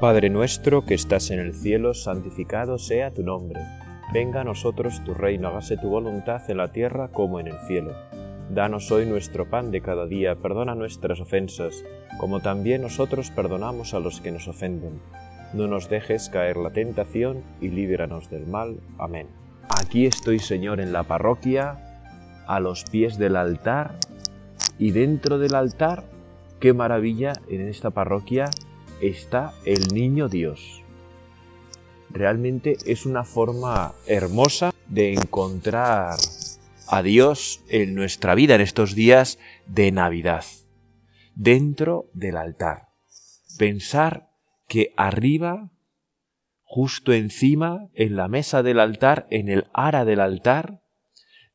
Padre nuestro que estás en el cielo, santificado sea tu nombre. Venga a nosotros tu reino, hágase tu voluntad en la tierra como en el cielo. Danos hoy nuestro pan de cada día, perdona nuestras ofensas, como también nosotros perdonamos a los que nos ofenden. No nos dejes caer la tentación y líbranos del mal. Amén. Aquí estoy, Señor, en la parroquia, a los pies del altar, y dentro del altar, qué maravilla, en esta parroquia está el niño Dios. Realmente es una forma hermosa de encontrar a Dios en nuestra vida en estos días de Navidad, dentro del altar. Pensar que arriba, justo encima, en la mesa del altar, en el ara del altar,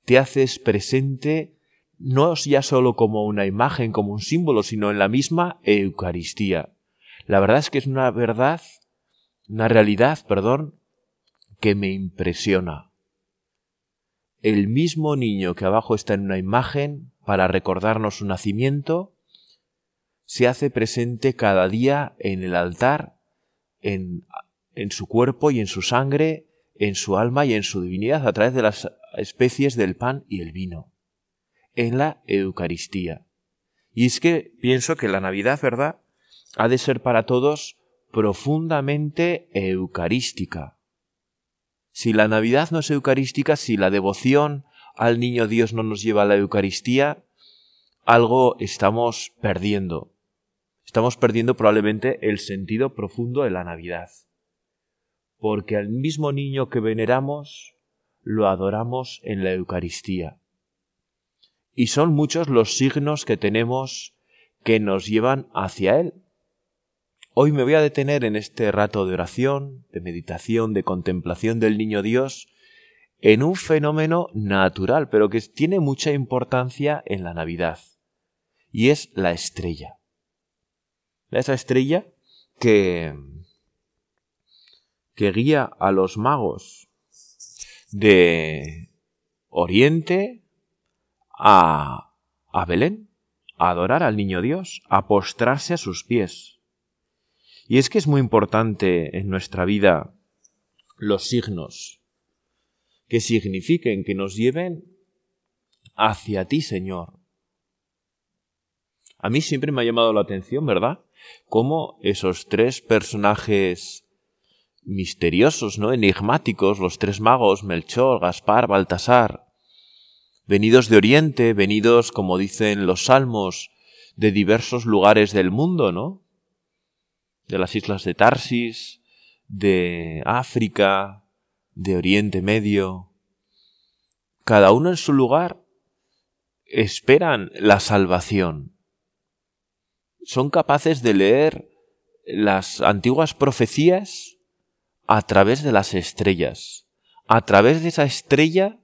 te haces presente no ya solo como una imagen, como un símbolo, sino en la misma Eucaristía. La verdad es que es una verdad, una realidad, perdón, que me impresiona. El mismo niño que abajo está en una imagen para recordarnos su nacimiento, se hace presente cada día en el altar, en, en su cuerpo y en su sangre, en su alma y en su divinidad a través de las especies del pan y el vino, en la Eucaristía. Y es que pienso que la Navidad, ¿verdad? Ha de ser para todos profundamente eucarística. Si la Navidad no es eucarística, si la devoción al Niño Dios no nos lleva a la Eucaristía, algo estamos perdiendo. Estamos perdiendo probablemente el sentido profundo de la Navidad. Porque al mismo niño que veneramos, lo adoramos en la Eucaristía. Y son muchos los signos que tenemos que nos llevan hacia Él. Hoy me voy a detener en este rato de oración, de meditación, de contemplación del Niño Dios, en un fenómeno natural, pero que tiene mucha importancia en la Navidad, y es la estrella. Esa estrella que, que guía a los magos de Oriente a, a Belén, a adorar al Niño Dios, a postrarse a sus pies. Y es que es muy importante en nuestra vida los signos que signifiquen, que nos lleven hacia ti, Señor. A mí siempre me ha llamado la atención, ¿verdad? Cómo esos tres personajes misteriosos, ¿no? Enigmáticos, los tres magos, Melchor, Gaspar, Baltasar, venidos de Oriente, venidos, como dicen los salmos, de diversos lugares del mundo, ¿no? De las islas de Tarsis, de África, de Oriente Medio. Cada uno en su lugar esperan la salvación. Son capaces de leer las antiguas profecías a través de las estrellas, a través de esa estrella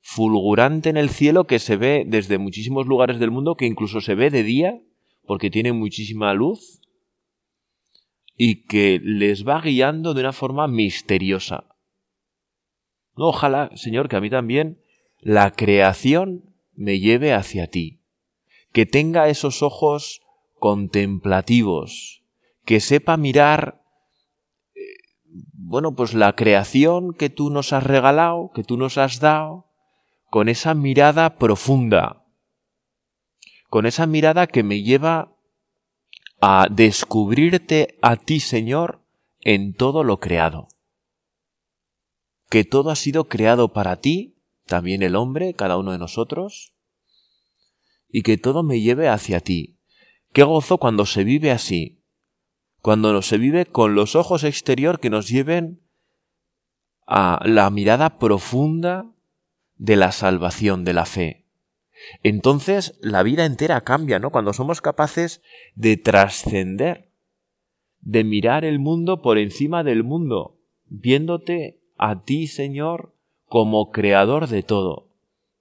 fulgurante en el cielo que se ve desde muchísimos lugares del mundo, que incluso se ve de día, porque tiene muchísima luz, y que les va guiando de una forma misteriosa. ojalá, Señor, que a mí también la creación me lleve hacia ti, que tenga esos ojos contemplativos, que sepa mirar, eh, bueno, pues la creación que tú nos has regalado, que tú nos has dado, con esa mirada profunda, con esa mirada que me lleva a descubrirte a ti, Señor, en todo lo creado. Que todo ha sido creado para ti, también el hombre, cada uno de nosotros, y que todo me lleve hacia ti. Qué gozo cuando se vive así, cuando se vive con los ojos exterior que nos lleven a la mirada profunda de la salvación, de la fe entonces la vida entera cambia, ¿no? Cuando somos capaces de trascender, de mirar el mundo por encima del mundo, viéndote a ti, Señor, como creador de todo.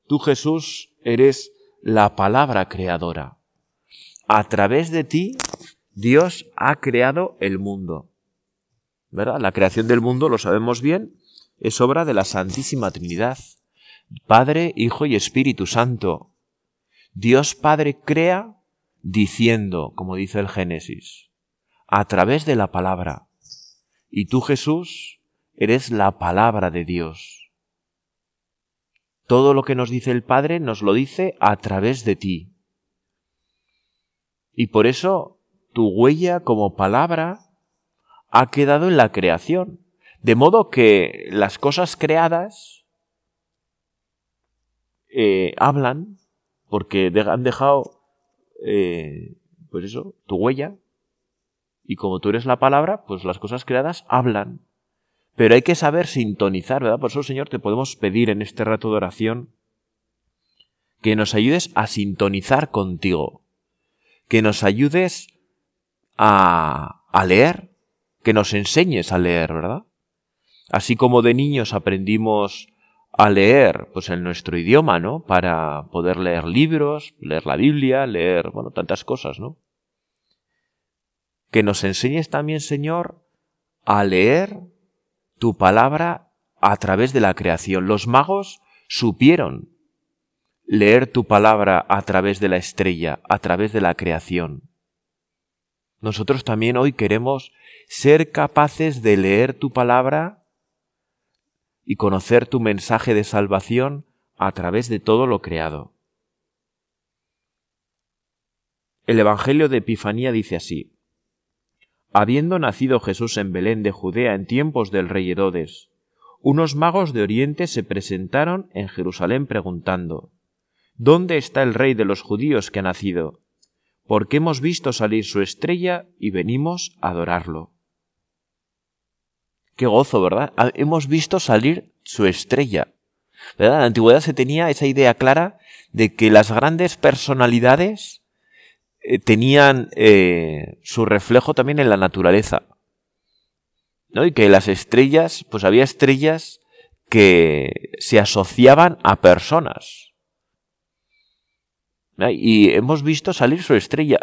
Tú, Jesús, eres la palabra creadora. A través de ti, Dios ha creado el mundo. ¿Verdad? La creación del mundo, lo sabemos bien, es obra de la Santísima Trinidad. Padre, Hijo y Espíritu Santo. Dios Padre crea diciendo, como dice el Génesis, a través de la palabra. Y tú, Jesús, eres la palabra de Dios. Todo lo que nos dice el Padre nos lo dice a través de ti. Y por eso tu huella como palabra ha quedado en la creación. De modo que las cosas creadas eh, hablan porque han dejado, eh, pues eso, tu huella. Y como tú eres la palabra, pues las cosas creadas hablan. Pero hay que saber sintonizar, ¿verdad? Por eso, Señor, te podemos pedir en este rato de oración que nos ayudes a sintonizar contigo, que nos ayudes a, a leer, que nos enseñes a leer, ¿verdad? Así como de niños aprendimos a leer, pues en nuestro idioma, ¿no? Para poder leer libros, leer la Biblia, leer, bueno, tantas cosas, ¿no? Que nos enseñes también, Señor, a leer tu palabra a través de la creación. Los magos supieron leer tu palabra a través de la estrella, a través de la creación. Nosotros también hoy queremos ser capaces de leer tu palabra y conocer tu mensaje de salvación a través de todo lo creado. El Evangelio de Epifanía dice así, Habiendo nacido Jesús en Belén de Judea en tiempos del rey Herodes, unos magos de Oriente se presentaron en Jerusalén preguntando, ¿Dónde está el rey de los judíos que ha nacido? Porque hemos visto salir su estrella y venimos a adorarlo. Qué gozo, ¿verdad? Ah, hemos visto salir su estrella. ¿Verdad? En la antigüedad se tenía esa idea clara de que las grandes personalidades eh, tenían eh, su reflejo también en la naturaleza. ¿no? Y que las estrellas, pues había estrellas que se asociaban a personas. Y hemos visto salir su estrella.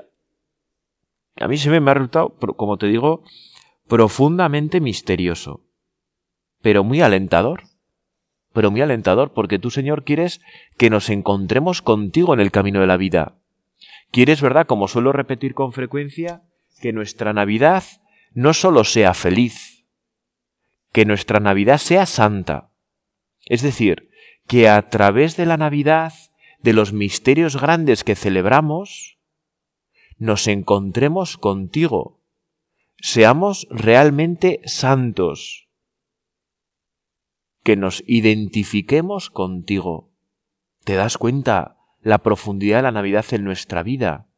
A mí se me ha resultado, como te digo, profundamente misterioso, pero muy alentador, pero muy alentador, porque tú, Señor, quieres que nos encontremos contigo en el camino de la vida. Quieres, ¿verdad? Como suelo repetir con frecuencia, que nuestra Navidad no solo sea feliz, que nuestra Navidad sea santa. Es decir, que a través de la Navidad, de los misterios grandes que celebramos, nos encontremos contigo, seamos realmente santos, que nos identifiquemos contigo. ¿Te das cuenta la profundidad de la Navidad en nuestra vida?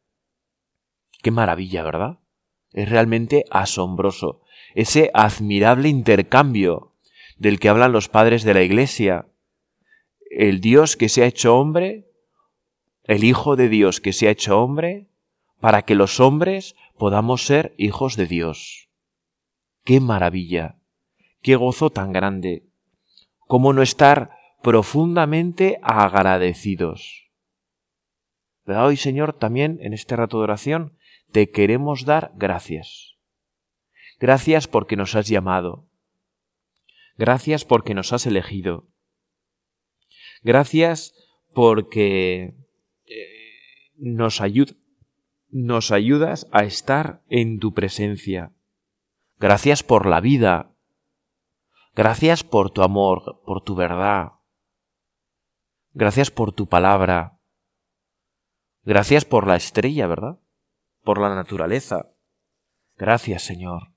Qué maravilla, ¿verdad? Es realmente asombroso ese admirable intercambio del que hablan los padres de la Iglesia. El Dios que se ha hecho hombre, el Hijo de Dios que se ha hecho hombre, para que los hombres podamos ser hijos de Dios. ¡Qué maravilla! ¡Qué gozo tan grande! ¿Cómo no estar profundamente agradecidos? Pero hoy, Señor, también en este rato de oración, te queremos dar gracias. Gracias porque nos has llamado. Gracias porque nos has elegido. Gracias porque eh, nos ayuda nos ayudas a estar en tu presencia. Gracias por la vida. Gracias por tu amor, por tu verdad. Gracias por tu palabra. Gracias por la estrella, ¿verdad? Por la naturaleza. Gracias, Señor.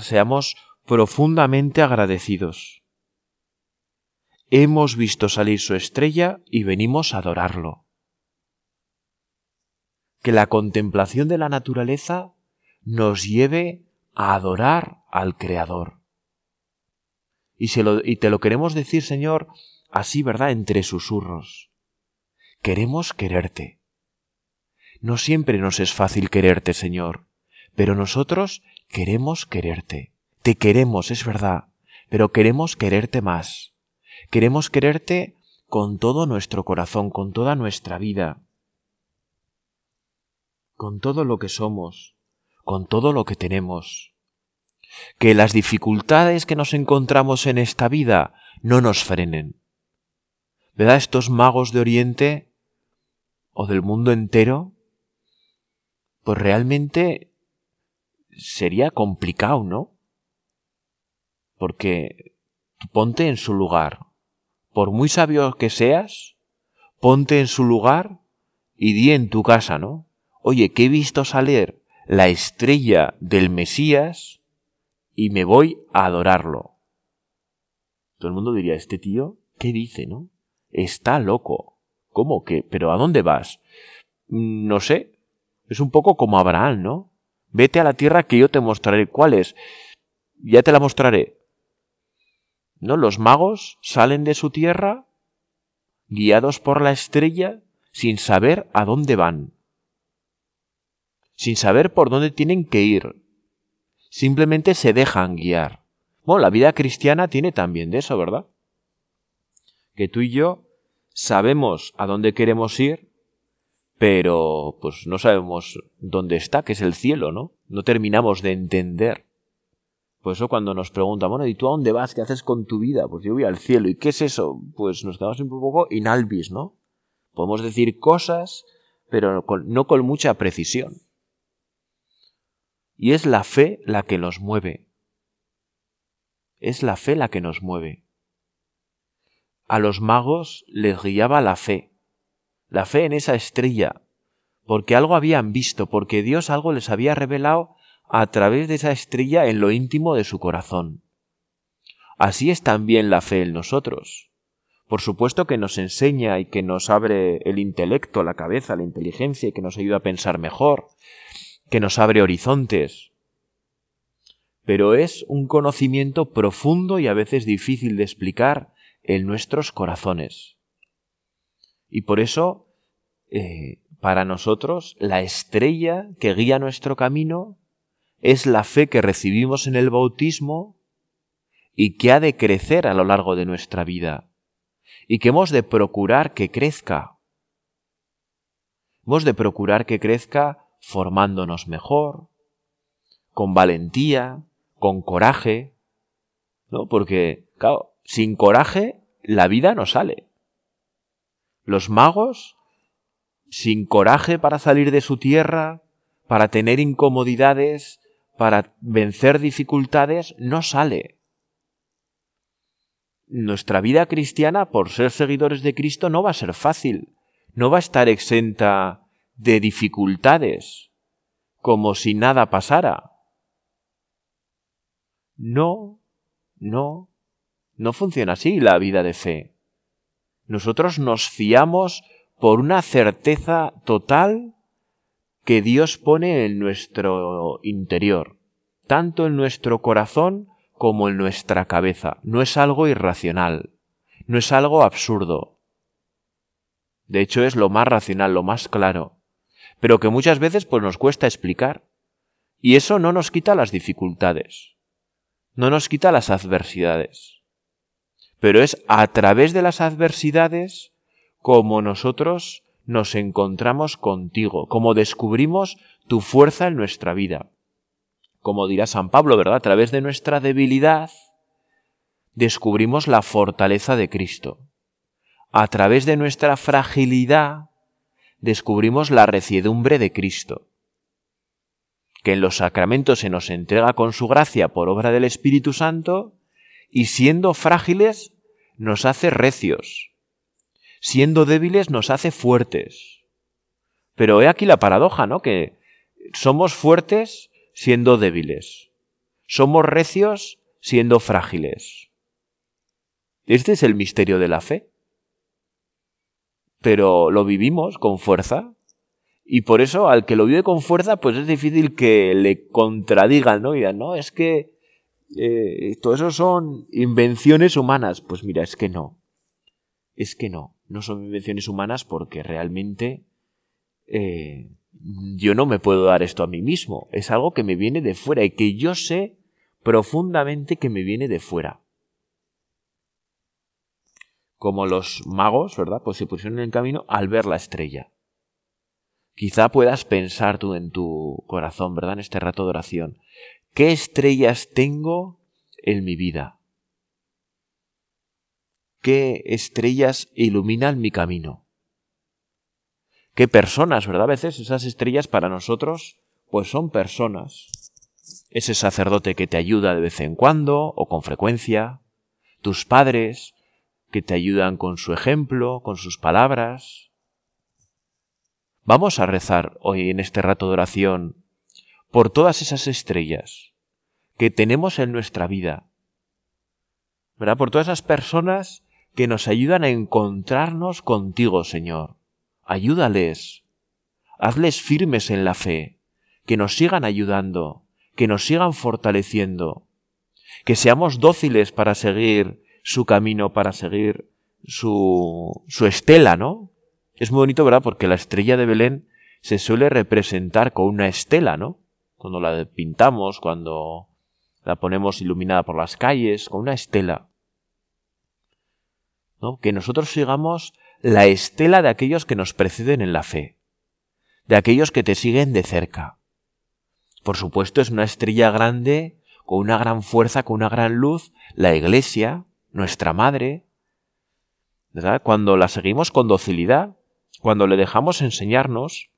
Seamos profundamente agradecidos. Hemos visto salir su estrella y venimos a adorarlo que la contemplación de la naturaleza nos lleve a adorar al Creador. Y, y te lo queremos decir, Señor, así, ¿verdad?, entre susurros. Queremos quererte. No siempre nos es fácil quererte, Señor, pero nosotros queremos quererte. Te queremos, es verdad, pero queremos quererte más. Queremos quererte con todo nuestro corazón, con toda nuestra vida con todo lo que somos, con todo lo que tenemos. Que las dificultades que nos encontramos en esta vida no nos frenen. ¿Verdad? Estos magos de Oriente o del mundo entero, pues realmente sería complicado, ¿no? Porque ponte en su lugar. Por muy sabio que seas, ponte en su lugar y di en tu casa, ¿no? Oye, que he visto salir la estrella del Mesías y me voy a adorarlo. Todo el mundo diría, este tío, ¿qué dice, no? Está loco. ¿Cómo que? ¿Pero a dónde vas? Mm, no sé. Es un poco como Abraham, ¿no? Vete a la tierra que yo te mostraré. ¿Cuál es? Ya te la mostraré. ¿No? Los magos salen de su tierra, guiados por la estrella, sin saber a dónde van. Sin saber por dónde tienen que ir. Simplemente se dejan guiar. Bueno, la vida cristiana tiene también de eso, ¿verdad? Que tú y yo sabemos a dónde queremos ir, pero pues no sabemos dónde está, que es el cielo, ¿no? No terminamos de entender. Por eso cuando nos preguntan, bueno, ¿y tú a dónde vas? ¿Qué haces con tu vida? Pues yo voy al cielo. ¿Y qué es eso? Pues nos quedamos un poco inalvis, ¿no? Podemos decir cosas, pero no con mucha precisión. Y es la fe la que nos mueve. Es la fe la que nos mueve. A los magos les guiaba la fe, la fe en esa estrella, porque algo habían visto, porque Dios algo les había revelado a través de esa estrella en lo íntimo de su corazón. Así es también la fe en nosotros. Por supuesto que nos enseña y que nos abre el intelecto, la cabeza, la inteligencia y que nos ayuda a pensar mejor, que nos abre horizontes. Pero es un conocimiento profundo y a veces difícil de explicar en nuestros corazones. Y por eso, eh, para nosotros, la estrella que guía nuestro camino es la fe que recibimos en el bautismo y que ha de crecer a lo largo de nuestra vida y que hemos de procurar que crezca. Hemos de procurar que crezca formándonos mejor, con valentía, con coraje, ¿no? Porque, claro, sin coraje la vida no sale. Los magos, sin coraje para salir de su tierra, para tener incomodidades, para vencer dificultades, no sale. Nuestra vida cristiana, por ser seguidores de Cristo, no va a ser fácil, no va a estar exenta de dificultades, como si nada pasara. No, no, no funciona así la vida de fe. Nosotros nos fiamos por una certeza total que Dios pone en nuestro interior, tanto en nuestro corazón como en nuestra cabeza. No es algo irracional, no es algo absurdo. De hecho es lo más racional, lo más claro pero que muchas veces pues nos cuesta explicar. Y eso no nos quita las dificultades, no nos quita las adversidades. Pero es a través de las adversidades como nosotros nos encontramos contigo, como descubrimos tu fuerza en nuestra vida. Como dirá San Pablo, ¿verdad? A través de nuestra debilidad descubrimos la fortaleza de Cristo. A través de nuestra fragilidad descubrimos la reciedumbre de Cristo, que en los sacramentos se nos entrega con su gracia por obra del Espíritu Santo, y siendo frágiles nos hace recios, siendo débiles nos hace fuertes. Pero he aquí la paradoja, ¿no? Que somos fuertes siendo débiles, somos recios siendo frágiles. Este es el misterio de la fe pero lo vivimos con fuerza. Y por eso al que lo vive con fuerza, pues es difícil que le contradigan, ¿no? Y digan, no, es que eh, todo eso son invenciones humanas. Pues mira, es que no. Es que no. No son invenciones humanas porque realmente eh, yo no me puedo dar esto a mí mismo. Es algo que me viene de fuera y que yo sé profundamente que me viene de fuera como los magos, ¿verdad? Pues se pusieron en el camino al ver la estrella. Quizá puedas pensar tú en tu corazón, ¿verdad? En este rato de oración. ¿Qué estrellas tengo en mi vida? ¿Qué estrellas iluminan mi camino? ¿Qué personas, verdad? A veces esas estrellas para nosotros, pues son personas. ese sacerdote que te ayuda de vez en cuando o con frecuencia, tus padres que te ayudan con su ejemplo, con sus palabras. Vamos a rezar hoy en este rato de oración por todas esas estrellas que tenemos en nuestra vida, ¿verdad? Por todas esas personas que nos ayudan a encontrarnos contigo, Señor. Ayúdales, hazles firmes en la fe, que nos sigan ayudando, que nos sigan fortaleciendo, que seamos dóciles para seguir su camino, para seguir su, su estela, ¿no? Es muy bonito, ¿verdad? Porque la estrella de Belén se suele representar con una estela, ¿no? Cuando la pintamos, cuando la ponemos iluminada por las calles, con una estela. ¿no? Que nosotros sigamos la estela de aquellos que nos preceden en la fe, de aquellos que te siguen de cerca. Por supuesto, es una estrella grande, con una gran fuerza, con una gran luz, la Iglesia, nuestra Madre, ¿verdad? Cuando la seguimos con docilidad, cuando le dejamos enseñarnos,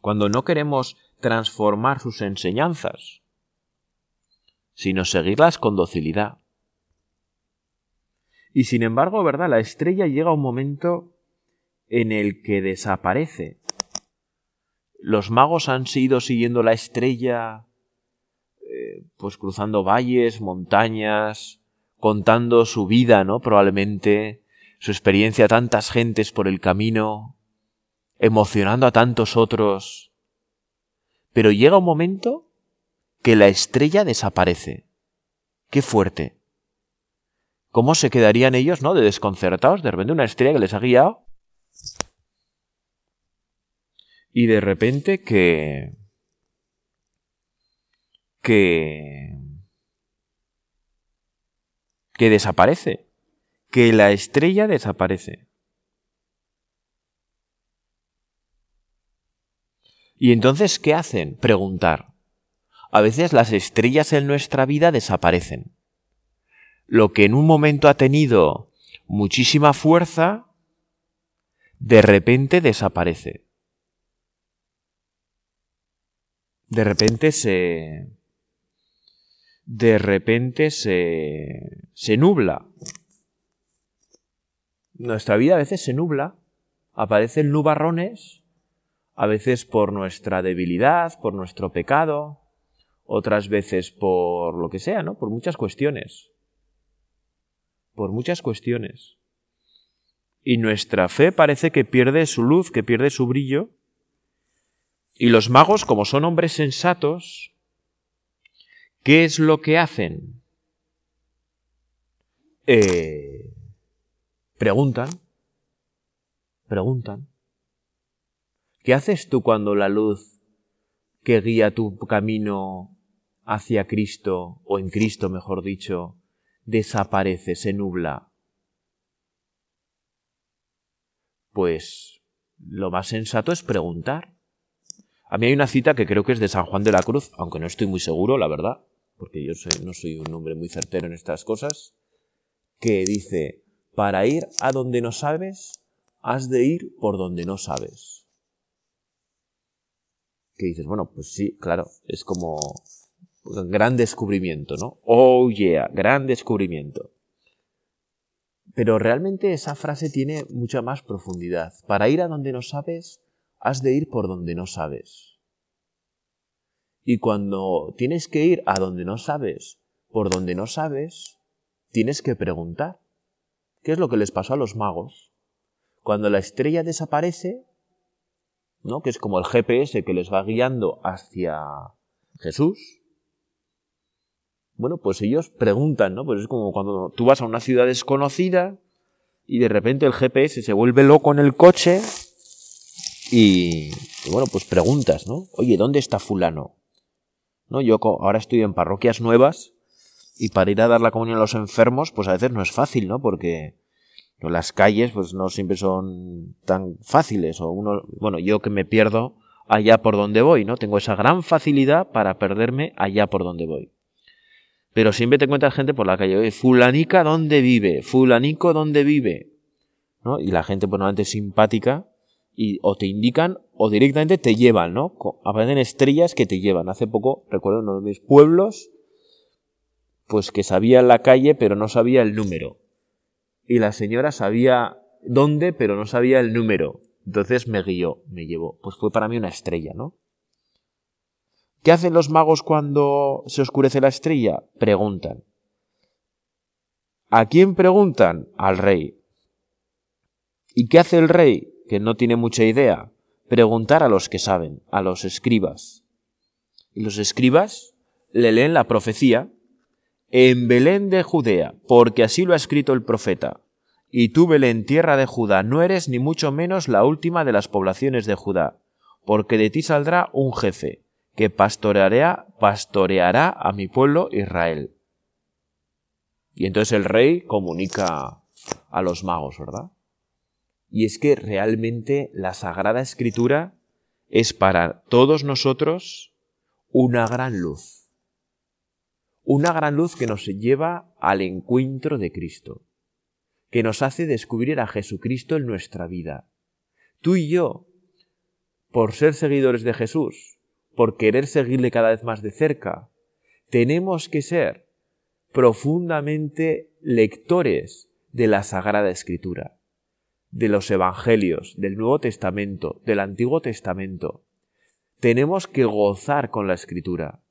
cuando no queremos transformar sus enseñanzas, sino seguirlas con docilidad. Y sin embargo, ¿verdad? La estrella llega a un momento en el que desaparece. Los magos han sido siguiendo la estrella, eh, pues cruzando valles, montañas, contando su vida, ¿no? Probablemente su experiencia a tantas gentes por el camino, emocionando a tantos otros. Pero llega un momento que la estrella desaparece. Qué fuerte. ¿Cómo se quedarían ellos, no? De desconcertados, de repente una estrella que les ha guiado. Y de repente que... que... que desaparece. Que la estrella desaparece. Y entonces, ¿qué hacen? Preguntar. A veces las estrellas en nuestra vida desaparecen lo que en un momento ha tenido muchísima fuerza, de repente desaparece. De repente se... De repente se... se nubla. Nuestra vida a veces se nubla, aparecen nubarrones, a veces por nuestra debilidad, por nuestro pecado, otras veces por lo que sea, ¿no? Por muchas cuestiones por muchas cuestiones. Y nuestra fe parece que pierde su luz, que pierde su brillo. Y los magos, como son hombres sensatos, ¿qué es lo que hacen? Eh, preguntan, preguntan. ¿Qué haces tú cuando la luz que guía tu camino hacia Cristo, o en Cristo mejor dicho, desaparece, se nubla? Pues lo más sensato es preguntar. A mí hay una cita que creo que es de San Juan de la Cruz, aunque no estoy muy seguro, la verdad, porque yo no soy un hombre muy certero en estas cosas, que dice, para ir a donde no sabes, has de ir por donde no sabes. Que dices, bueno, pues sí, claro, es como gran descubrimiento, ¿no? Oh yeah, gran descubrimiento. Pero realmente esa frase tiene mucha más profundidad. Para ir a donde no sabes, has de ir por donde no sabes. Y cuando tienes que ir a donde no sabes, por donde no sabes, tienes que preguntar. ¿Qué es lo que les pasó a los magos? Cuando la estrella desaparece, ¿no? que es como el GPS que les va guiando hacia Jesús, bueno, pues ellos preguntan, ¿no? Pues es como cuando tú vas a una ciudad desconocida y de repente el GPS se vuelve loco en el coche y, bueno, pues preguntas, ¿no? Oye, ¿dónde está fulano? Yo ahora estoy en parroquias nuevas y para ir a dar la comunión a los enfermos, pues a veces no es fácil, ¿no? Porque las calles pues no siempre son tan fáciles o uno, bueno, yo que me pierdo allá por donde voy, ¿no? Tengo esa gran facilidad para perderme allá por donde voy. Pero siempre te encuentras gente por la calle, fulanica, ¿dónde vive? Fulanico, ¿dónde vive? ¿No? Y la gente, pues, normalmente simpática, y o te indican o directamente te llevan, ¿no? Aparecen estrellas que te llevan. Hace poco, recuerdo uno de mis pueblos, pues que sabía la calle pero no sabía el número. Y la señora sabía dónde pero no sabía el número. Entonces me guió, me llevó. Pues fue para mí una estrella, ¿no? ¿Qué hacen los magos cuando se oscurece la estrella? Preguntan. ¿A quién preguntan? Al rey. ¿Y qué hace el rey? Que no tiene mucha idea. Preguntar a los que saben, a los escribas. Y los escribas le leen la profecía en Belén de Judea, porque así lo ha escrito el profeta. Y tú, Belén, tierra de Judá, no eres ni mucho menos la última de las poblaciones de Judá, porque de ti saldrá un jefe, que pastoreará, pastoreará a mi pueblo Israel. Y entonces el rey comunica a los magos, ¿verdad? Y es que realmente la Sagrada Escritura es para todos nosotros una gran luz. Una gran luz que nos lleva al encuentro de Cristo, que nos hace descubrir a Jesucristo en nuestra vida. Tú y yo, por ser seguidores de Jesús, por querer seguirle cada vez más de cerca, tenemos que ser profundamente lectores de la Sagrada Escritura, de los Evangelios, del Nuevo Testamento, del Antiguo Testamento. Tenemos que gozar con la Escritura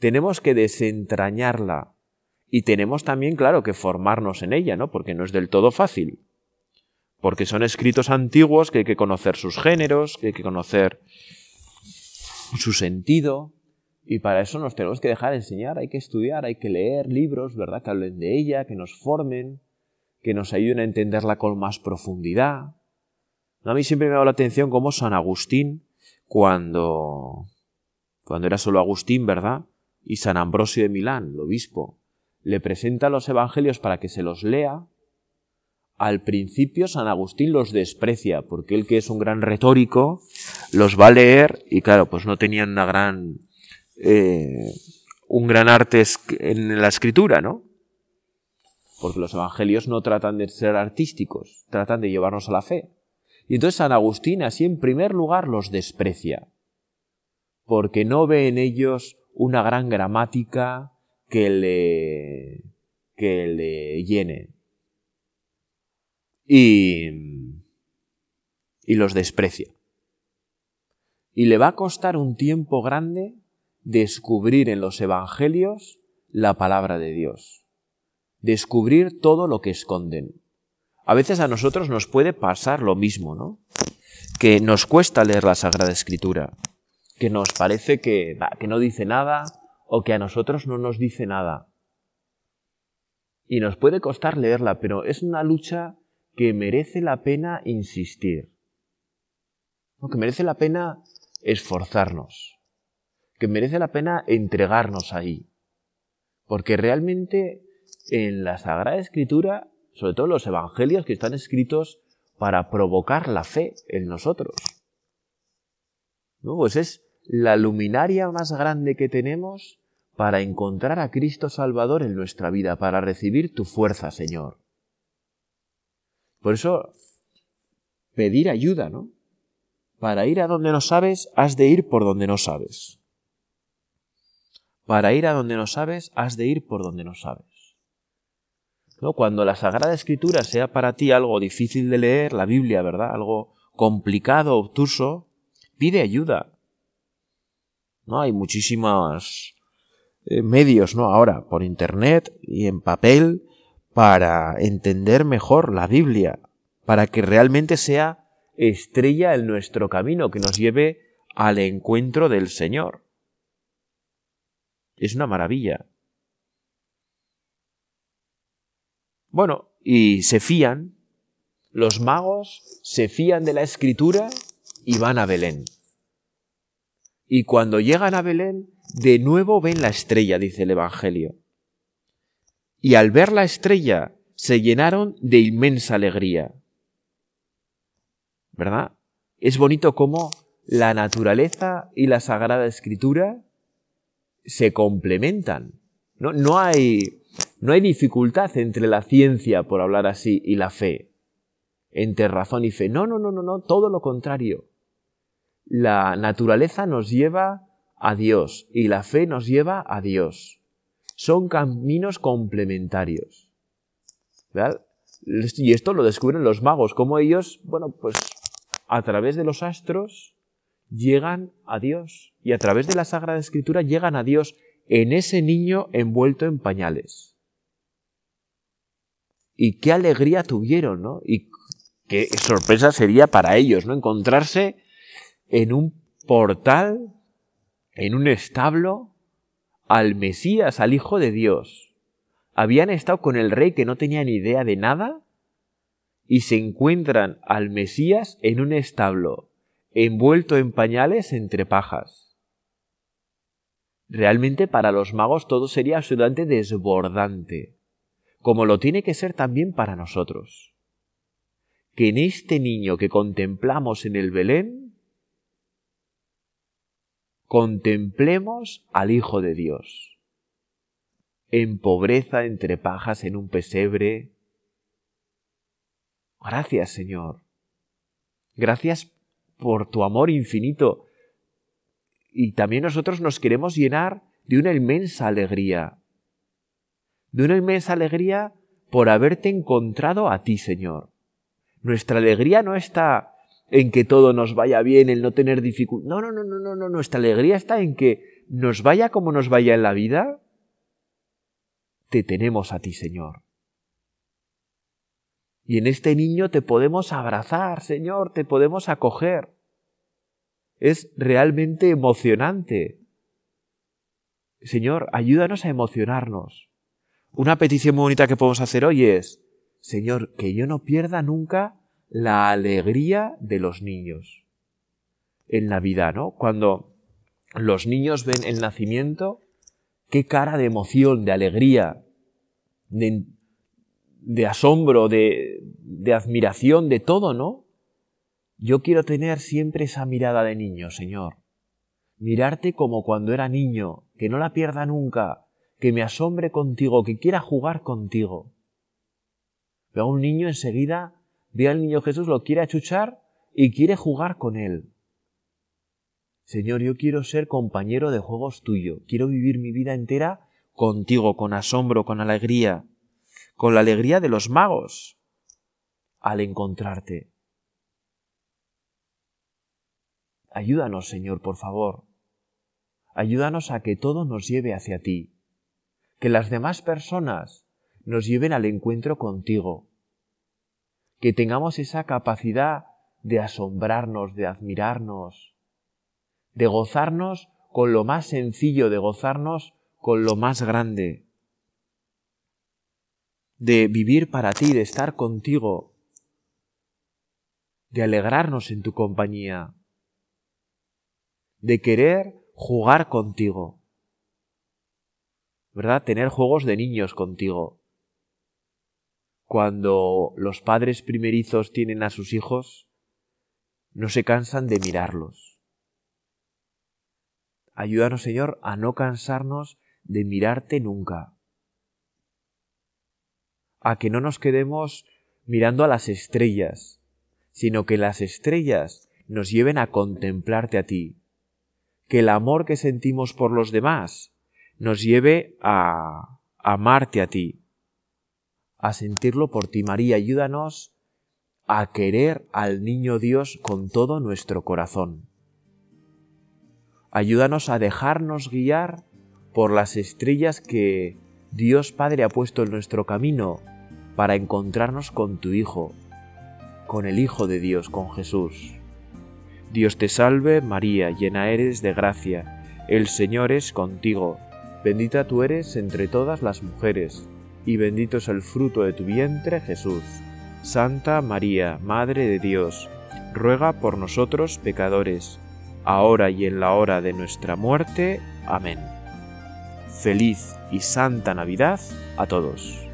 tenemos que desentrañarla y tenemos también, claro, que formarnos en ella, ¿no? Porque no es del todo fácil. Porque son escritos antiguos que hay que conocer sus géneros, que hay que conocer su sentido, y para eso nos tenemos que dejar enseñar, hay que estudiar, hay que leer libros, ¿verdad? Que hablen de ella, que nos formen, que nos ayuden a entenderla con más profundidad. A mí siempre me ha dado la atención cómo San Agustín, cuando, cuando era solo Agustín, ¿verdad? y San Ambrosio de Milán, el obispo, le presenta los evangelios para que se los lea, al principio San Agustín los desprecia, porque él que es un gran retórico, los va a leer y claro, pues no tenían una gran, eh, un gran arte en la escritura, ¿no? Porque los evangelios no tratan de ser artísticos, tratan de llevarnos a la fe. Y entonces San Agustín así en primer lugar los desprecia, porque no ve en ellos una gran gramática que le, que le llene. Y, y los desprecia. Y le va a costar un tiempo grande descubrir en los evangelios la palabra de Dios. Descubrir todo lo que esconden. A veces a nosotros nos puede pasar lo mismo, ¿no? Que nos cuesta leer la Sagrada Escritura que nos parece que, que no dice nada o que a nosotros no nos dice nada. Y nos puede costar leerla, pero es una lucha que merece la pena insistir. que merece la pena esforzarnos. Que merece la pena entregarnos ahí. Porque realmente en la Sagrada Escritura, sobre todo los evangelios que están escritos para provocar la fe en nosotros. ¿No? Pues es la luminaria más grande que tenemos para encontrar a Cristo Salvador en nuestra vida, para recibir tu fuerza, Señor. Por eso, pedir ayuda, ¿no? Para ir a donde no sabes, has de ir por donde no sabes. Para ir a donde no sabes, has de ir por donde no sabes. ¿No? Cuando la Sagrada Escritura sea para ti algo difícil de leer, la Biblia, ¿verdad? Algo complicado, obtuso, pide ayuda. ¿no? Hay muchísimos eh, medios, ¿no? Ahora, por internet y en papel, para entender mejor la Biblia, para que realmente sea estrella en nuestro camino, que nos lleve al encuentro del Señor. Es una maravilla. Bueno, y se fían, los magos se fían de la escritura y van a Belén. Y cuando llegan a Belén, de nuevo ven la estrella, dice el Evangelio. Y al ver la estrella, se llenaron de inmensa alegría. ¿Verdad? Es bonito cómo la naturaleza y la Sagrada Escritura se complementan. No, no, hay, no hay dificultad entre la ciencia, por hablar así, y la fe. entre razón y fe. No, no, no, no, no, todo lo contrario. La naturaleza nos lleva a Dios y la fe nos lleva a Dios. Son caminos complementarios. ¿Verdad? Y esto lo descubren los magos, como ellos, bueno, pues a través de los astros llegan a Dios y a través de la Sagrada Escritura llegan a Dios en ese niño envuelto en pañales. Y qué alegría tuvieron, ¿no? Y qué sorpresa sería para ellos, ¿no? Encontrarse en un portal, en un establo, al Mesías, al Hijo de Dios. Habían estado con el rey que no tenía ni idea de nada y se encuentran al Mesías en un establo, envuelto en pañales entre pajas. Realmente para los magos todo sería absolutamente desbordante, como lo tiene que ser también para nosotros. Que en este niño que contemplamos en el Belén, contemplemos al Hijo de Dios, en pobreza entre pajas en un pesebre. Gracias, Señor. Gracias por tu amor infinito. Y también nosotros nos queremos llenar de una inmensa alegría. De una inmensa alegría por haberte encontrado a ti, Señor. Nuestra alegría no está en que todo nos vaya bien, en no tener dificultad. No, no, no, no, no, no. Nuestra alegría está en que nos vaya como nos vaya en la vida. Te tenemos a ti, Señor. Y en este niño te podemos abrazar, Señor, te podemos acoger. Es realmente emocionante. Señor, ayúdanos a emocionarnos. Una petición muy bonita que podemos hacer hoy es, Señor, que yo no pierda nunca la alegría de los niños en la vida, ¿no? Cuando los niños ven el nacimiento, qué cara de emoción, de alegría, de de asombro, de, de admiración, de todo, ¿no? Yo quiero tener siempre esa mirada de niño, Señor. Mirarte como cuando era niño, que no la pierda nunca, que me asombre contigo, que quiera jugar contigo. Veo a un niño enseguida, ve al niño Jesús, lo quiere achuchar y quiere jugar con él. Señor, yo quiero ser compañero de juegos tuyo, quiero vivir mi vida entera contigo, con asombro, con alegría con la alegría de los magos al encontrarte. Ayúdanos, Señor, por favor. Ayúdanos a que todo nos lleve hacia ti, que las demás personas nos lleven al encuentro contigo, que tengamos esa capacidad de asombrarnos, de admirarnos, de gozarnos con lo más sencillo, de gozarnos con lo más grande. De vivir para ti, de estar contigo, de alegrarnos en tu compañía, de querer jugar contigo, ¿verdad? Tener juegos de niños contigo. Cuando los padres primerizos tienen a sus hijos, no se cansan de mirarlos. Ayúdanos, Señor, a no cansarnos de mirarte nunca a que no nos quedemos mirando a las estrellas, sino que las estrellas nos lleven a contemplarte a ti, que el amor que sentimos por los demás nos lleve a amarte a ti, a sentirlo por ti, María, ayúdanos a querer al niño Dios con todo nuestro corazón. Ayúdanos a dejarnos guiar por las estrellas que Dios Padre ha puesto en nuestro camino para encontrarnos con tu Hijo, con el Hijo de Dios, con Jesús. Dios te salve María, llena eres de gracia, el Señor es contigo, bendita tú eres entre todas las mujeres, y bendito es el fruto de tu vientre Jesús. Santa María, Madre de Dios, ruega por nosotros pecadores, ahora y en la hora de nuestra muerte. Amén. Feliz y santa Navidad a todos.